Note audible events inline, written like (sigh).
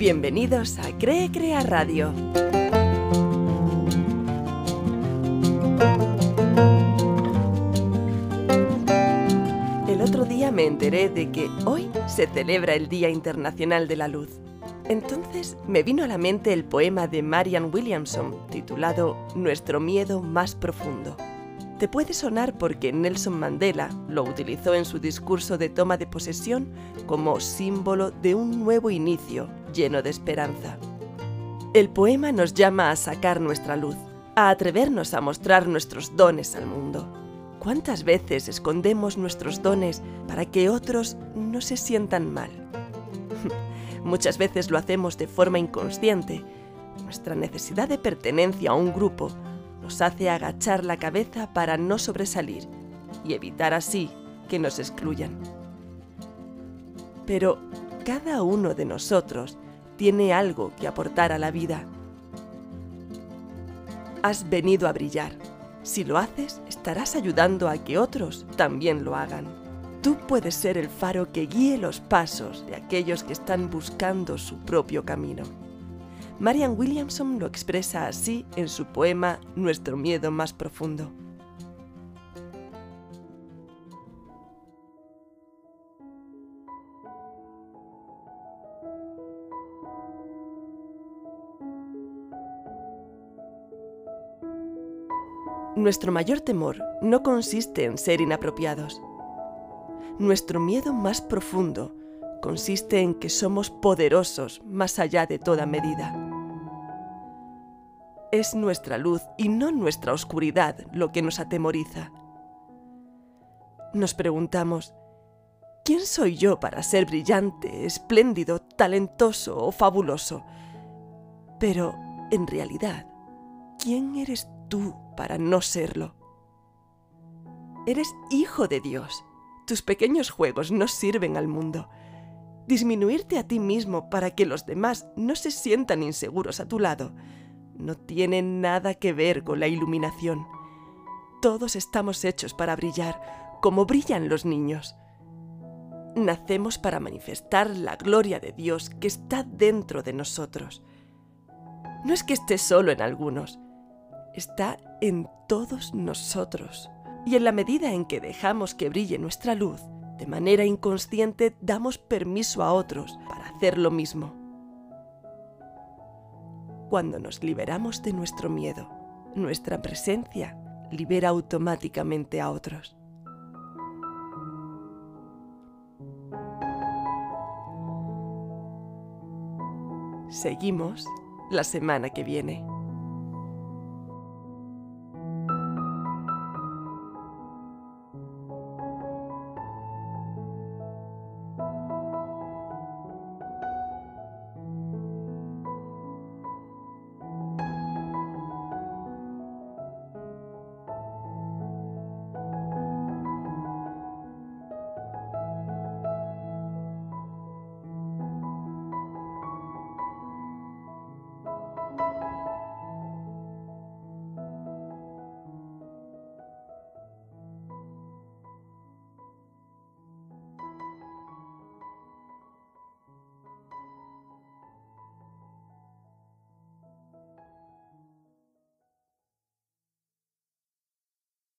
Bienvenidos a Cree Crea Radio. El otro día me enteré de que hoy se celebra el Día Internacional de la Luz. Entonces me vino a la mente el poema de Marian Williamson titulado Nuestro miedo más profundo. Te puede sonar porque Nelson Mandela lo utilizó en su discurso de toma de posesión como símbolo de un nuevo inicio lleno de esperanza. El poema nos llama a sacar nuestra luz, a atrevernos a mostrar nuestros dones al mundo. ¿Cuántas veces escondemos nuestros dones para que otros no se sientan mal? (laughs) Muchas veces lo hacemos de forma inconsciente. Nuestra necesidad de pertenencia a un grupo nos hace agachar la cabeza para no sobresalir y evitar así que nos excluyan. Pero cada uno de nosotros tiene algo que aportar a la vida. Has venido a brillar. Si lo haces, estarás ayudando a que otros también lo hagan. Tú puedes ser el faro que guíe los pasos de aquellos que están buscando su propio camino. Marian Williamson lo expresa así en su poema Nuestro miedo más profundo. Nuestro mayor temor no consiste en ser inapropiados. Nuestro miedo más profundo consiste en que somos poderosos más allá de toda medida. Es nuestra luz y no nuestra oscuridad lo que nos atemoriza. Nos preguntamos, ¿quién soy yo para ser brillante, espléndido, talentoso o fabuloso? Pero, en realidad, ¿quién eres tú para no serlo? Eres hijo de Dios. Tus pequeños juegos no sirven al mundo disminuirte a ti mismo para que los demás no se sientan inseguros a tu lado, no tiene nada que ver con la iluminación. Todos estamos hechos para brillar, como brillan los niños. Nacemos para manifestar la gloria de Dios que está dentro de nosotros. No es que esté solo en algunos, está en todos nosotros. Y en la medida en que dejamos que brille nuestra luz, de manera inconsciente damos permiso a otros para hacer lo mismo. Cuando nos liberamos de nuestro miedo, nuestra presencia libera automáticamente a otros. Seguimos la semana que viene.